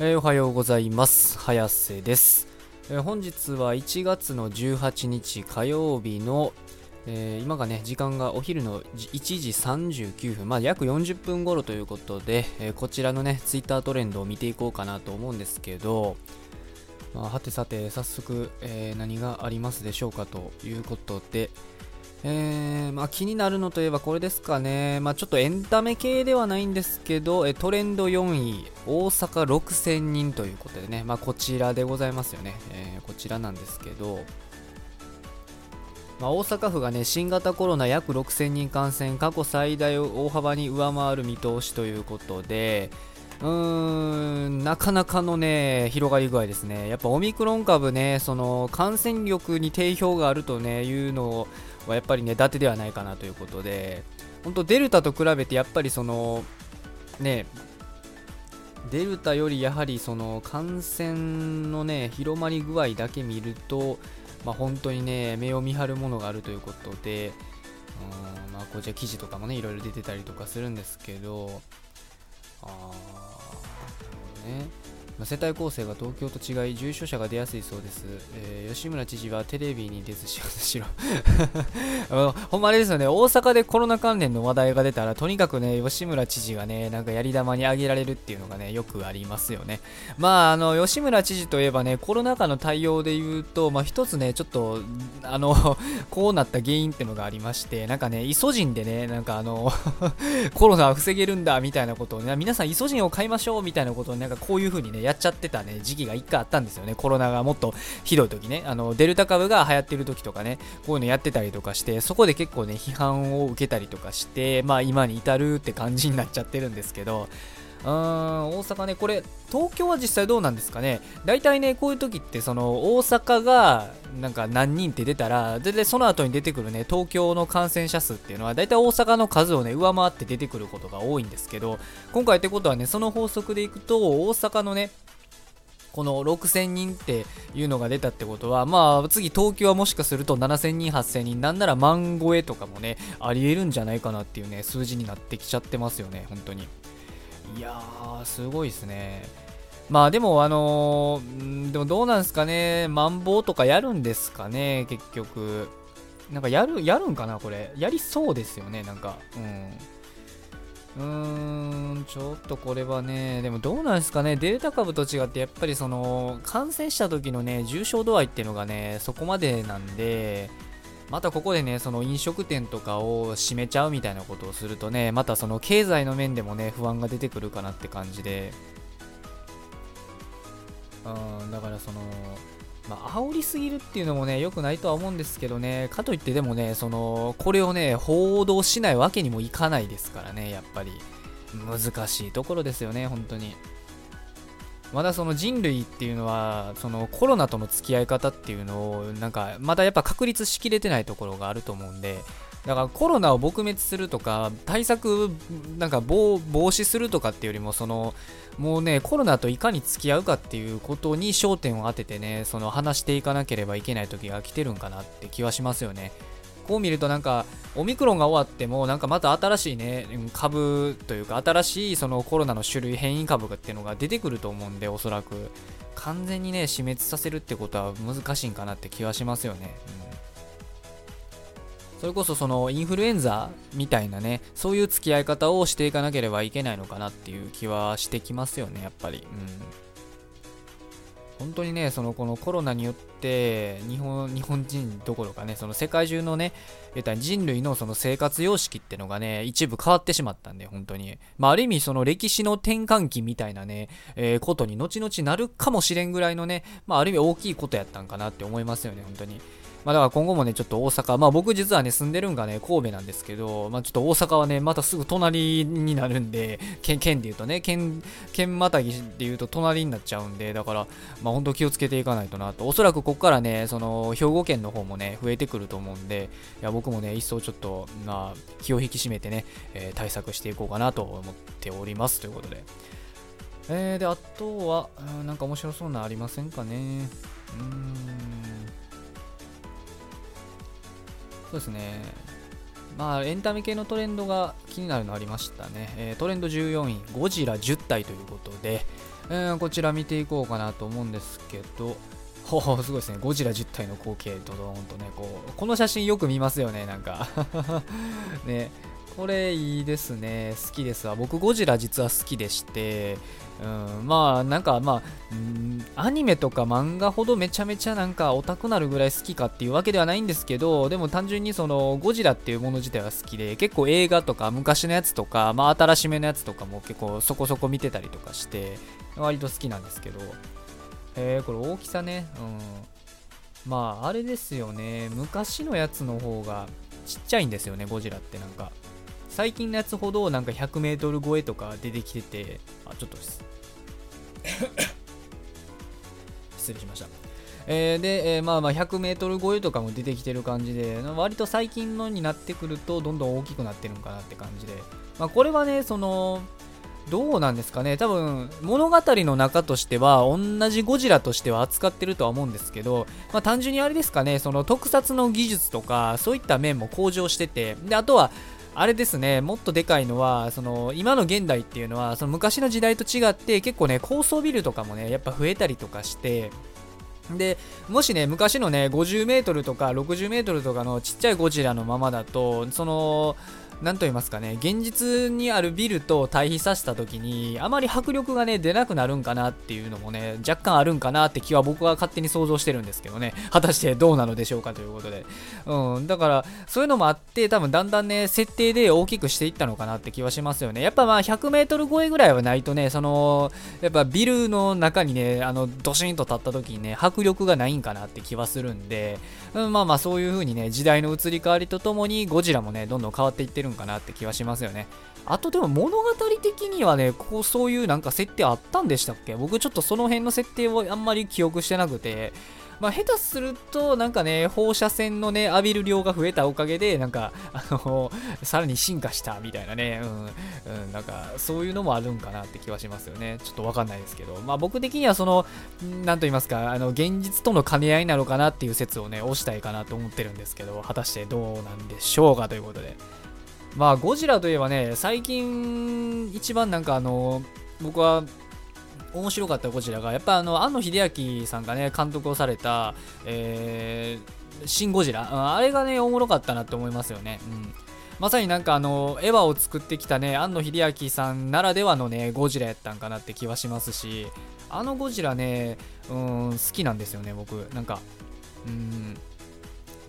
えーおはようございます。早瀬です、えー本日は1月の18日火曜日の、えー今がね時間がお昼の1時39分。まあ約40分頃ということで、えこちらのねツイッタートレンドを見ていこうかなと思うんですけどまあはてさて早速、え何がありますでしょうかということでえーまあ、気になるのといえばこれですかね、まあ、ちょっとエンタメ系ではないんですけど、えトレンド4位、大阪6000人ということでね、まあ、こちらでございますよね、えーこちらなんですけど、ま、大阪府がね新型コロナ約6000人感染、過去最大を大幅に上回る見通しということで、うーんなかなかのね広がり具合ですね、やっぱオミクロン株ね、その感染力に定評があるとねいうのをはやっぱりね、伊達ではないかなということで、本当、デルタと比べてやっぱりそのねデルタよりやはりその感染のね広まり具合だけ見ると、まあ、本当にね目を見張るものがあるということで、うんまあ、こちら記事とかもねいろいろ出てたりとかするんですけど、あーなるほどね。まあ世帯構成が東京と違い重症者が出やすいそうです、えー吉村知事はテレビに出ず仕事しろ。あのほんまあれですよね。大阪でコロナ関連の話題が出たらとにかくね吉村知事がねなんかやり玉に挙げられるっていうのがねよくありますよね。まああの吉村知事といえばねコロナ禍の対応で言うとまあ一つねちょっとあの こうなった原因っていうのがありましてなんかねイソジンでねなんかあの コロナは防げるんだみたいなことをね皆さんイソジンを買いましょうみたいなことをなんかこういう風にねやっちゃってたね時期が一回あったんですよね。コロナがもっとひどい時ね。あのデルタ株が流行ってる時とかねこういうのやってたりとかしてそこで結構ね批判を受けたりとかしてまあ今に至るって感じになっちゃってるんですけどうーん大阪ねこれ東京は実際どうなんですかね。大体ねこういう時ってその大阪がなんか何人って出たら大体その後に出てくるね東京の感染者数っていうのは大体大阪の数をね上回って出てくることが多いんですけど今回ってことはねその法則でいくと大阪のねこの6000人っていうのが出たってことは、まあ次東京はもしかすると7000人、8000人、なんなら万超えとかもね、ありえるんじゃないかなっていうね、数字になってきちゃってますよね、本当に。いやー、すごいですね。まあでも、あのーでもどうなんですかね、マンボウとかやるんですかね、結局。なんかやる、やるんかな、これ。やりそうですよね、なんか。うん。うーん、ちょっとこれはね、でもどうなんですかね、デルタ株と違って、やっぱりその、感染した時のね、重症度合いっていうのがね、そこまでなんで、またここでね、その飲食店とかを閉めちゃうみたいなことをするとね、またその経済の面でもね、不安が出てくるかなって感じで、うん、だからその、まあ、煽りすぎるっていうのもね、良くないとは思うんですけどね、かといってでもね、その、これをね、報道しないわけにもいかないですからね、やっぱり。難しいところですよね、本当に。まだその人類っていうのは、そのコロナとの付き合い方っていうのを、なんか、まだやっぱ確立しきれてないところがあると思うんで、だからコロナを撲滅するとか、対策、なんか防止するとかっていうよりも、その、もうね、コロナといかに付き合うかっていうことに焦点を当ててね、その話していかなければいけない時が来てるんかなって気はしますよね。こう見るとなんか、オミクロンが終わっても、なんかまた新しいね、株というか、新しいそのコロナの種類、変異株っていうのが出てくると思うんで、おそらく。完全にね、死滅させるってことは難しいんかなって気はしますよね。うんそれこそそのインフルエンザみたいなね、そういう付き合い方をしていかなければいけないのかなっていう気はしてきますよね、やっぱり。うん。本当にね、そのこのコロナによって日本日本人どころかね、その世界中のね、言った人類のその生活様式ってのがね、一部変わってしまったんで、本当に。まあ、ある意味その歴史の転換期みたいなね、えーことに後々なるかもしれんぐらいのね、まあ、ある意味大きいことやったんかなって思いますよね、本当に。まあ、だから今後もね、ちょっと大阪、まあ僕実はね、住んでるんがね、神戸なんですけど、まあちょっと大阪はね、またすぐ隣になるんで、県、県で言うとね、県、県またぎで言うと隣になっちゃうんで、だから、まあ本当気をつけていかないとなと。おそらくここからね、その、兵庫県の方もね、増えてくると思うんで、いや、僕もね、一層ちょっと、まあ、気を引き締めてね、えー対策していこうかなと思っております。ということで。えー、で、あとは、なんか面白そうなありませんかね。うーん。そうですね。まあ、エンタメ系のトレンドが気になるのありましたね。えー、トレンド14位、ゴジラ10体ということで、えー、こちら見ていこうかなと思うんですけど、ほほすごいですね。ゴジラ10体の光景、ドドーンとね、こう、この写真よく見ますよね、なんか ね、これいいですね。好きですわ。僕、ゴジラ実は好きでして、うん、まあ、なんかまあ、うん、アニメとか漫画ほどめちゃめちゃなんかオタクなるぐらい好きかっていうわけではないんですけど、でも単純にそのゴジラっていうもの自体は好きで、結構映画とか昔のやつとか、まあ新しめのやつとかも結構そこそこ見てたりとかして、割と好きなんですけど、えー、これ大きさね、うん。まあ、あれですよね。昔のやつの方がちっちゃいんですよね、ゴジラってなんか。最近のやつほどなんか 100m 超えとか出てきてて、あ、ちょっとです。失礼しました。えー、で、えー、まあまあ 100m 超えとかも出てきてる感じで、割と最近のになってくるとどんどん大きくなってるんかなって感じで、まあ、これはね、その、どうなんですかね。多分物語の中としては同じゴジラとしては扱ってるとは思うんですけど、まあ、単純にあれですかね。その特撮の技術とかそういった面も向上しててであとはあれですね、もっとでかいのは、その今の現代っていうのは、その昔の時代と違って、結構ね、高層ビルとかもね、やっぱ増えたりとかして、で、もしね、昔のね、50メートルとか60メートルとかのちっちゃいゴジラのままだと、その、何と言いますかね、現実にあるビルと対比させた時に、あまり迫力がね、出なくなるんかなっていうのもね、若干あるんかなって気は僕は勝手に想像してるんですけどね、果たしてどうなのでしょうかということで。うん、だから、そういうのもあって、多分だんだんね、設定で大きくしていったのかなって気はしますよね。やっぱまあ、100メートル超えぐらいはないとね、その、やっぱビルの中にね、あの、ドシンと立った時にね、迫力がないんかなって気はするんで、うん、まあまあ、そういう風にね、時代の移り変わりとともに、ゴジラもね、どんどん変わっていってるるんかなって気はしますよね。あとでも物語的にはね、こうそういうなんか設定あったんでしたっけ？僕ちょっとその辺の設定をあんまり記憶してなくて、まあ、下手すると、なんかね、放射線のね、浴びる量が増えたおかげで、なんか、あの、さらに進化したみたいなね、うん、うん、なんか、そういうのもあるんかなって気はしますよね。ちょっとわかんないですけど、まあ僕的にはその、なんと言いますか、あの、現実との兼ね合いなのかなっていう説をね、押したいかなと思ってるんですけど、果たしてどうなんでしょうかということで。まあ、ゴジラといえばね、最近一番なんかあの、僕は面白かったゴジラが、やっぱあの、庵野秀明さんがね、監督をされた、えー、シン・ゴジラ、あれがね、おもろかったなって思いますよね。うん。まさになんかあの、エヴァを作ってきたね、庵野秀明さんならではのね、ゴジラやったんかなって気はしますし、あのゴジラね、うん、好きなんですよね、僕。なんか、うん、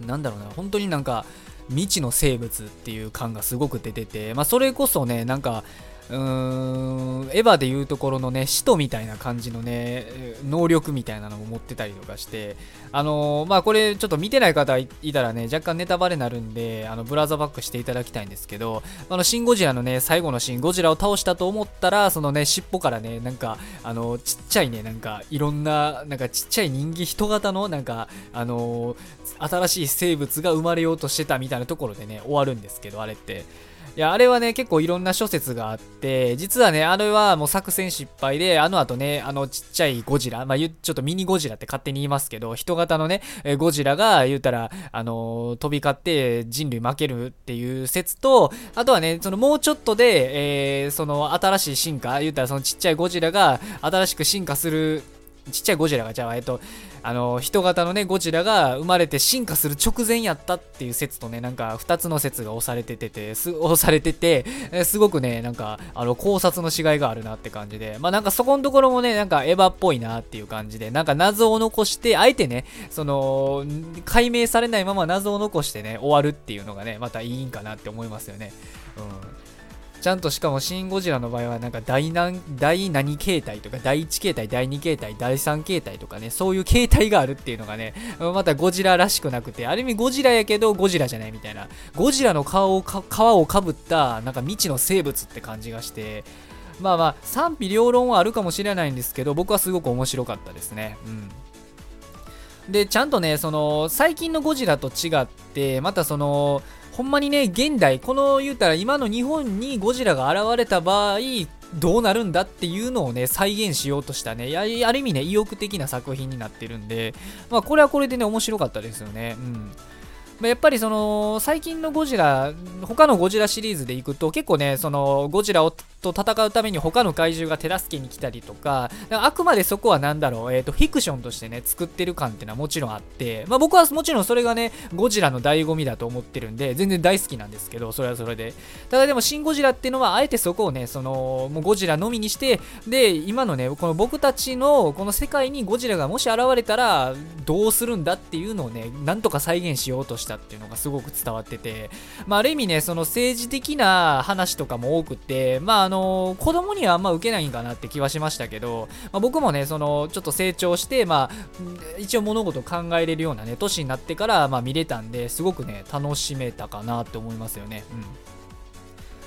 なんだろうな、本当になんか、未知の生物っていう感がすごく出てて、まあ、それこそね、なんか、うーん、エヴァでいうところのね、使徒みたいな感じのね、能力みたいなのも持ってたりとかして、あのー、まあ、これちょっと見てない方いたらね、若干ネタバレになるんで、あの、ブラザーバックしていただきたいんですけど、あの、シン・ゴジラのね、最後のシーン、ゴジラを倒したと思ったら、そのね、尻尾からね、なんか、あの、ちっちゃいね、なんか、いろんな、なんかちっちゃい人間、人型の、なんか、あのー、新しい生物が生まれようとしてたみたいなところでね、終わるんですけど、あれって。いや、あれはね、結構いろんな諸説があって、実はね、あれはもう作戦失敗で、あの後ね、あのちっちゃいゴジラ、まあ、ちょっとミニゴジラって勝手に言いますけど、人型のね、ゴジラが言うたら、あの、飛び交って人類負けるっていう説と、あとはね、そのもうちょっとで、えー、その新しい進化、言うたらそのちっちゃいゴジラが新しく進化するちっちゃいゴジラが、じゃあ、えっと、あの、人型のね、ゴジラが生まれて進化する直前やったっていう説とね、なんか2つの説が押されててて、す 押されてて、すごくね、なんか、あの、考察のしがいがあるなって感じで、まあなんかそこのところもね、なんかエヴァっぽいなっていう感じで、なんか謎を残して、あえてね、その、解明されないまま謎を残してね、終わるっていうのがね、またいいんかなって思いますよね。うん。ちゃんとしかもシン・ゴジラの場合はなんか第何第何形態とか第1形態、第2形態、第3形態とかね、そういう形態があるっていうのがね、またゴジラらしくなくて、ある意味ゴジラやけどゴジラじゃないみたいな、ゴジラの顔を皮をかぶったなんか未知の生物って感じがして、まあまあ賛否両論はあるかもしれないんですけど、僕はすごく面白かったですね。うん。で、ちゃんとね、その、最近のゴジラと違って、またその、ほんまにね、現代、この言うたら今の日本にゴジラが現れた場合、どうなるんだっていうのをね、再現しようとしたね、ある意味ね、意欲的な作品になってるんで、まあこれはこれでね、面白かったですよね。うん。ま、やっぱりその最近のゴジラ他のゴジラシリーズでいくと結構ねそのゴジラをと戦うために他の怪獣が手助けに来たりとかあくまでそこは何だろう、えーと、フィクションとしてね作ってる感っていうのはもちろんあって、まあ、僕はもちろんそれがねゴジラの醍醐味だと思ってるんで全然大好きなんですけどそれはそれで。ただでもシン・ゴジラっていうのはあえてそこをねそのもうゴジラのみにしてで今のねこの僕たちのこの世界にゴジラがもし現れたらどうするんだっていうのをねなんとか再現しようとしたっていうのがすごく伝わってて、まあ、ある意味ねその政治的な話とかも多くてまああの子供にはあんま受けないんかなって気はしましたけど、まあ、僕もねそのちょっと成長してまあ一応物事を考えれるようなね年になってからまあ見れたんですごくね楽しめたかなって思いますよね。うん。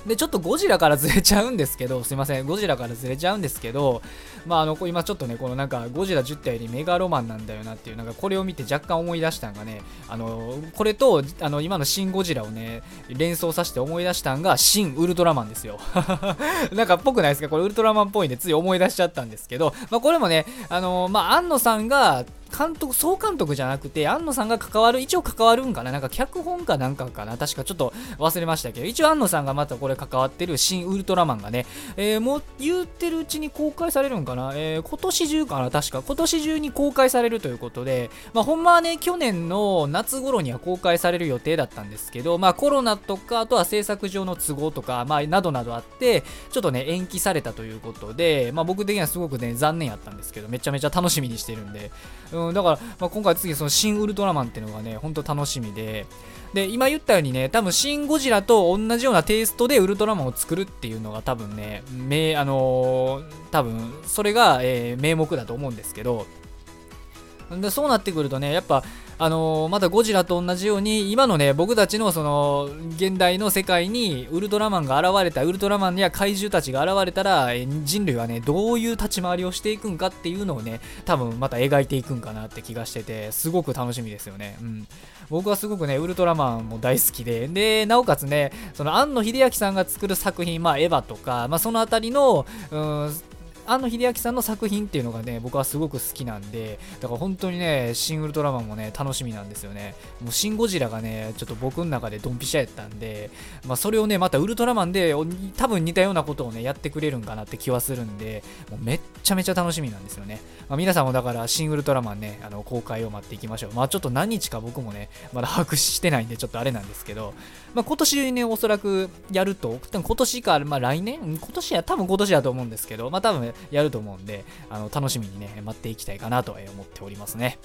で、ちょっとゴジラからずれちゃうんですけど、すいません、ゴジラからずれちゃうんですけど、まあ、あの、今ちょっとね、このなんか、ゴジラ10体よりメガロマンなんだよなっていう、なんかこれを見て若干思い出したんがね、あの、これと、あの、今のシン・ゴジラをね、連想させて思い出したんが、シン・ウルトラマンですよ。なんかっぽくないですか？これウルトラマンっぽいんで、つい思い出しちゃったんですけど、まあ、これもね、あの、まあ、安野さんが、監督、総監督じゃなくて、安野さんが関わる、一応関わるんかな？なんか脚本かなんかかな？確かちょっと忘れましたけど、一応安野さんがまたこれ関わってる新ウルトラマンがね、えー、もう言ってるうちに公開されるんかな？えー、今年中かな？確か。今年中に公開されるということで、まあほんまはね、去年の夏頃には公開される予定だったんですけど、まあコロナとか、あとは制作上の都合とか、まあなどなどあって、ちょっとね、延期されたということで、まあ僕的にはすごくね、残念やったんですけど、めちゃめちゃ楽しみにしてるんで、うん、うんだから、まあ、今回次その新ウルトラマンっていうのがね、ほんと楽しみで、で、今言ったようにね、多分シン・ゴジラと同じようなテイストでウルトラマンを作るっていうのが多分ね、名、あのー、多分それが、えー、名目だと思うんですけど、でそうなってくるとね、やっぱあのー、またゴジラと同じように今のね僕たちのその現代の世界にウルトラマンが現れたウルトラマンや怪獣たちが現れたら人類はねどういう立ち回りをしていくんかっていうのをね多分また描いていくんかなって気がしててすごく楽しみですよね、うん、僕はすごくねウルトラマンも大好きで。でなおかつねその庵野秀明さんが作る作品まあエヴァとか、まあ、その辺りの、うん庵野秀明さんの作品っていうのがね、僕はすごく好きなんで、だから本当にね、シン・ウルトラマンもね、楽しみなんですよね。もうシン・ゴジラがね、ちょっと僕の中でドンピシャやったんで、まあ、それをね、またウルトラマンで多分似たようなことをね、やってくれるんかなって気はするんで、もうめっちゃめちゃ楽しみなんですよね。まあ、皆さんもだから、シン・ウルトラマンね、あの公開を待っていきましょう。まあちょっと何日か僕もね、まだ把握してないんで、ちょっとあれなんですけど、まあ今年ね、おそらくやると、今年か、まあ来年？今年や、多分今年だと思うんですけど、まあ多分やると思うんで、で、あの楽しみにね、待っていきたいかなと思っておりますね。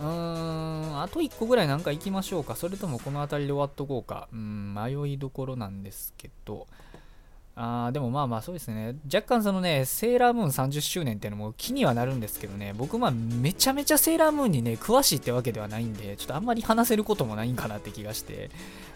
うーん、あと1個ぐらいなんか行きましょうか。それともこの辺りで終わっとこうか。うん、迷いどころなんですけど。あーでもまあまあそうですね。若干そのね、セーラームーン30周年っていうのも気にはなるんですけどね、僕まあめちゃめちゃセーラームーンにね、詳しいってわけではないんで、ちょっとあんまり話せることもないんかなって気がして、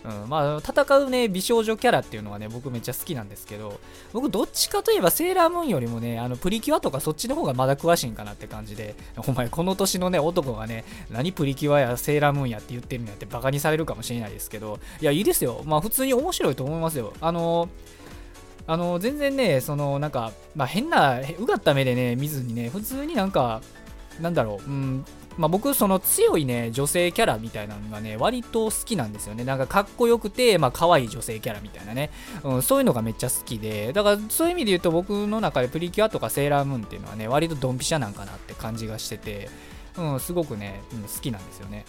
うん、まあ戦うね、美少女キャラっていうのはね、僕めっちゃ好きなんですけど、僕どっちかといえばセーラームーンよりもね、あのプリキュアとかそっちの方がまだ詳しいんかなって感じで、お前この年のね、男がね、何プリキュアやセーラームーンやって言ってるんやってバカにされるかもしれないですけど、いや、いいですよ。まあ普通に面白いと思いますよ。あのーあの全然ねそのなんか、まあ、変なうがった目でね見ずにね普通になんかなんだろう、うんまあ、僕その強いね女性キャラみたいなのがね割と好きなんですよね。なんかかっこよくてまあ可愛い女性キャラみたいなね、うん、そういうのがめっちゃ好きで。だからそういう意味で言うと僕の中でプリキュアとかセーラームーンっていうのはね割とドンピシャなんかなって感じがしてて、うん、すごくね、うん、好きなんですよね。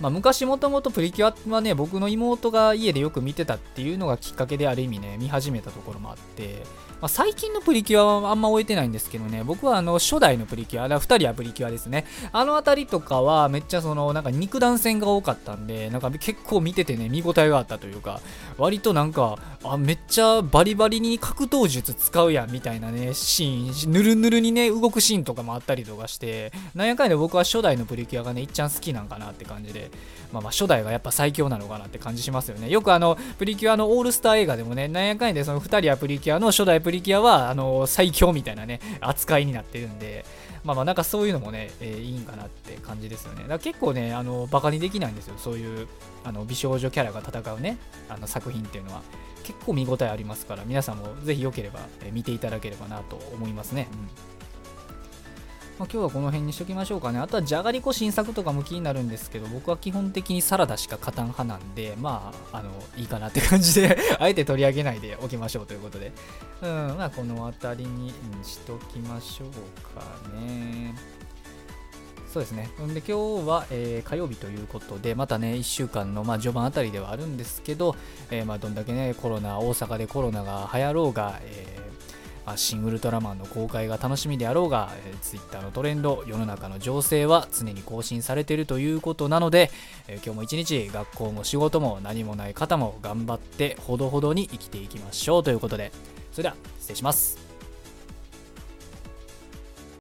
まあ、昔もともとプリキュアはね、僕の妹が家でよく見てたっていうのがきっかけである意味ね、見始めたところもあって、まあ、最近のプリキュアはあんま終えてないんですけどね、僕はあの初代のプリキュア、2人はプリキュアですね。あの辺りとかはめっちゃそのなんか肉弾戦が多かったんで、なんか結構見ててね、見応えがあったというか、割となんか、あ、めっちゃバリバリに格闘術使うやんみたいなね、シーン、ぬるぬるにね、動くシーンとかもあったりとかして、なんやかんや僕は初代のプリキュアがね、いっちゃん好きなんかなって感じで、まあまあ初代がやっぱ最強なのかなって感じしますよね。よくあの、プリキュアのオールスター映画でもね、なんやかんやでその2人はプリキュアの初代プリキュアプリキュアは、あの、最強みたいなね、扱いになってるんで、まあまあなんかそういうのもね、えー、いいんかなって感じですよね。だから結構ね、あの、バカにできないんですよ。そういう、あの、美少女キャラが戦うね、あの作品っていうのは。結構見応えありますから、皆さんもぜひ良ければ、え見ていただければなと思いますね。うんまあ、今日はこの辺にしときましょうかね。あとはじゃがりこ新作とかも気になるんですけど、僕は基本的にサラダしか勝たん派なんで、まあ、あの、いいかなって感じで あえて取り上げないでおきましょうということで。うん、まあ、この辺りにしときましょうかね。そうですね。んで今日は、えー、火曜日ということで、またね、1週間の、まあ、序盤あたりではあるんですけど、えー、まあ、どんだけね、コロナ、大阪でコロナが流行ろうが、えー、シンウルトラマンの公開が楽しみであろうが、えー、Twitter のトレンド、世の中の情勢は常に更新されているということなので、えー、今日も一日学校も仕事も何もない方も頑張ってほどほどに生きていきましょうということで、それでは失礼します。